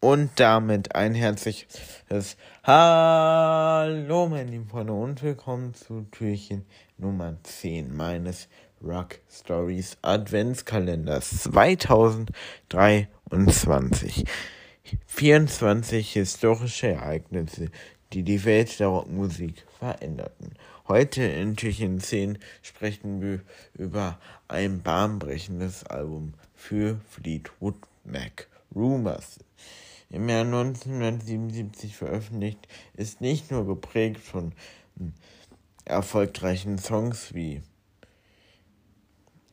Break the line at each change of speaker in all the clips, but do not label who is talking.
Und damit ein herzliches Hallo, meine lieben Freunde, und willkommen zu Türchen Nummer 10 meines Rock Stories Adventskalenders 2023. 24 historische Ereignisse, die die Welt der Rockmusik veränderten. Heute in Türchen 10 sprechen wir über ein bahnbrechendes Album für Fleetwood Mac. Rumors im Jahr 1977 veröffentlicht, ist nicht nur geprägt von erfolgreichen Songs wie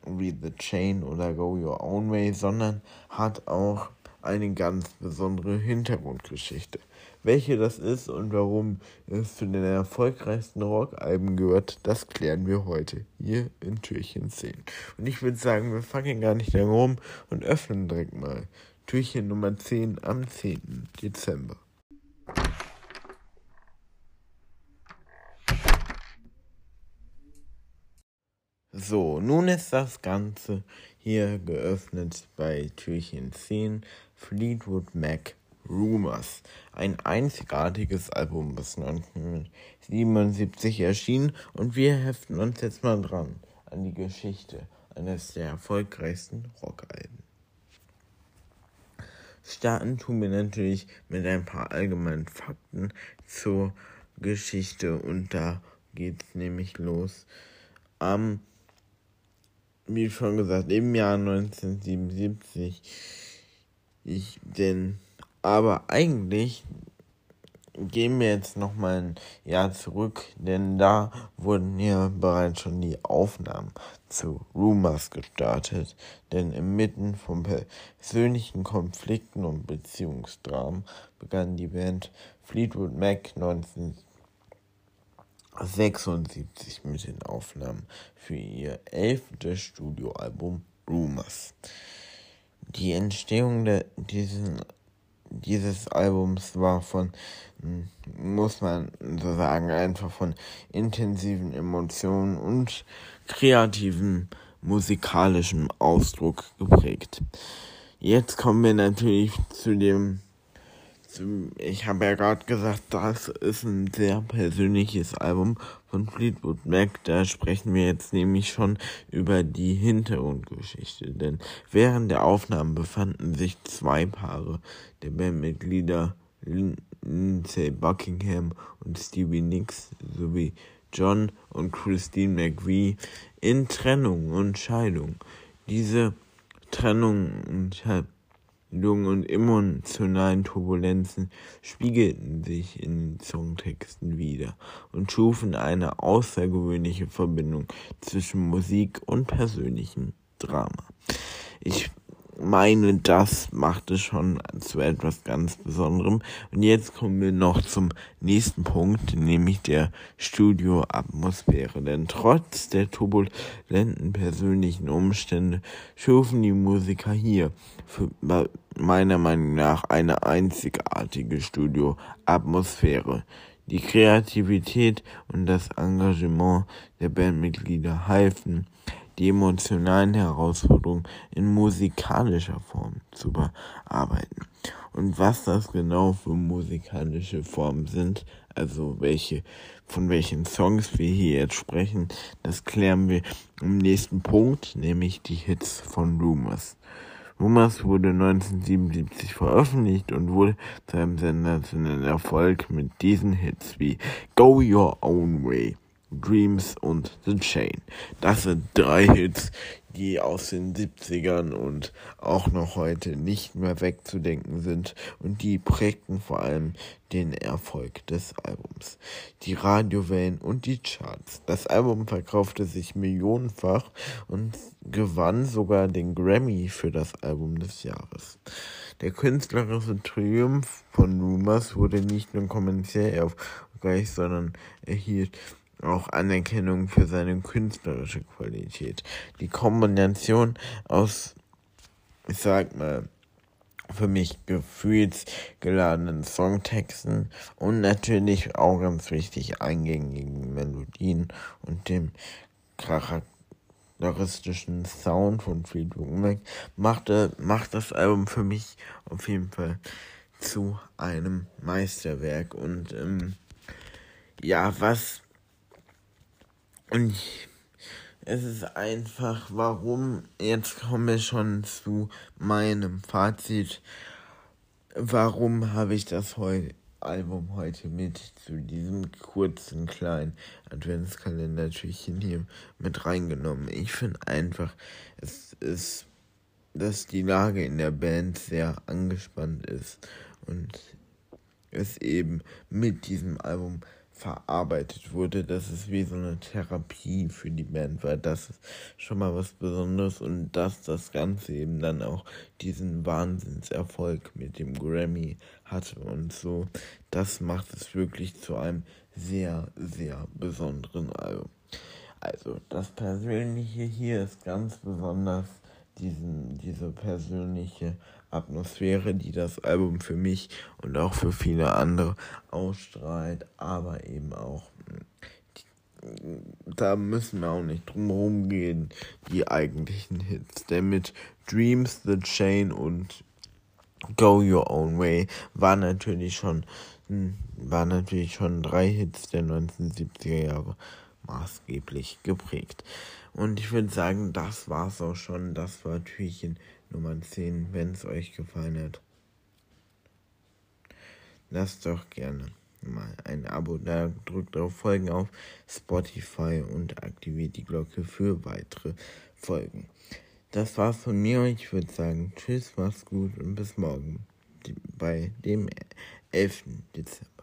wie The Chain oder Go Your Own Way, sondern hat auch eine ganz besondere Hintergrundgeschichte. Welche das ist und warum es zu den erfolgreichsten Rockalben gehört, das klären wir heute hier in Türchen 10. Und ich würde sagen, wir fangen gar nicht lange rum und öffnen direkt mal Türchen Nummer 10 am 10. Dezember. So, nun ist das Ganze hier geöffnet bei Türchen 10 Fleetwood Mac Rumors. Ein einzigartiges Album, das 1977 erschien und wir heften uns jetzt mal dran an die Geschichte eines der erfolgreichsten Rockalben. Starten tun wir natürlich mit ein paar allgemeinen Fakten zur Geschichte und da geht's nämlich los. Am, wie schon gesagt, im Jahr 1977. Ich, denn, aber eigentlich gehen wir jetzt noch mal ein Jahr zurück, denn da wurden ja bereits schon die Aufnahmen zu Rumors gestartet. Denn inmitten von persönlichen Konflikten und Beziehungsdramen begann die Band Fleetwood Mac 1976 mit den Aufnahmen für ihr elftes Studioalbum Rumors. Die Entstehung der, diesen dieses Albums war von, hm, muss man so sagen, einfach von intensiven Emotionen und kreativen musikalischen Ausdruck geprägt. Jetzt kommen wir natürlich zu dem ich habe ja gerade gesagt, das ist ein sehr persönliches Album von Fleetwood Mac. Da sprechen wir jetzt nämlich schon über die Hintergrundgeschichte. Denn während der Aufnahmen befanden sich zwei Paare der Bandmitglieder Lindsay Buckingham und Stevie Nicks sowie John und Christine McVie in Trennung und Scheidung. Diese Trennung und Handlungen und emotionalen Turbulenzen spiegelten sich in den Songtexten wider und schufen eine außergewöhnliche Verbindung zwischen Musik und persönlichem Drama. Ich meine, das macht es schon zu etwas ganz Besonderem. Und jetzt kommen wir noch zum nächsten Punkt, nämlich der Studioatmosphäre. Denn trotz der turbulenten persönlichen Umstände schufen die Musiker hier für meiner Meinung nach eine einzigartige Studioatmosphäre. Die Kreativität und das Engagement der Bandmitglieder halfen, die emotionalen Herausforderungen in musikalischer Form zu bearbeiten. Und was das genau für musikalische Formen sind, also welche, von welchen Songs wir hier jetzt sprechen, das klären wir im nächsten Punkt, nämlich die Hits von Rumors. Rumors wurde 1977 veröffentlicht und wurde zu einem sensationellen Erfolg mit diesen Hits wie Go Your Own Way, Dreams und The Chain. Das sind drei Hits, die aus den 70ern und auch noch heute nicht mehr wegzudenken sind und die prägten vor allem den Erfolg des Albums. Die Radiowellen und die Charts. Das Album verkaufte sich millionenfach und gewann sogar den Grammy für das Album des Jahres. Der künstlerische Triumph von Rumors wurde nicht nur kommerziell erfolgreich, sondern erhielt auch Anerkennung für seine künstlerische Qualität. Die Kombination aus, ich sag mal, für mich gefühlsgeladenen Songtexten und natürlich auch ganz wichtig eingängigen Melodien und dem charakteristischen Sound von Fleetwood Mac machte, macht das Album für mich auf jeden Fall zu einem Meisterwerk und ähm, ja, was und es ist einfach, warum, jetzt kommen wir schon zu meinem Fazit. Warum habe ich das heu Album heute mit zu diesem kurzen kleinen Adventskalender-Türchen hier mit reingenommen? Ich finde einfach, es ist, dass die Lage in der Band sehr angespannt ist und es eben mit diesem Album verarbeitet wurde. Das ist wie so eine Therapie für die Band, weil das ist schon mal was Besonderes und dass das Ganze eben dann auch diesen Wahnsinnserfolg mit dem Grammy hatte und so, das macht es wirklich zu einem sehr, sehr besonderen Album. Also das Persönliche hier ist ganz besonders diesen, diese persönliche Atmosphäre, die das Album für mich und auch für viele andere ausstrahlt, aber eben auch, da müssen wir auch nicht drum herum gehen, die eigentlichen Hits. Denn mit Dreams, The Chain und Go Your Own Way war natürlich schon, war natürlich schon drei Hits der 1970er Jahre maßgeblich geprägt. Und ich würde sagen, das war's auch schon. Das war Türchen Nummer 10. Wenn es euch gefallen hat, lasst doch gerne mal ein Abo da, drückt auf Folgen auf Spotify und aktiviert die Glocke für weitere Folgen. Das war's von mir. Ich würde sagen, tschüss, mach's gut und bis morgen bei dem 11. Dezember.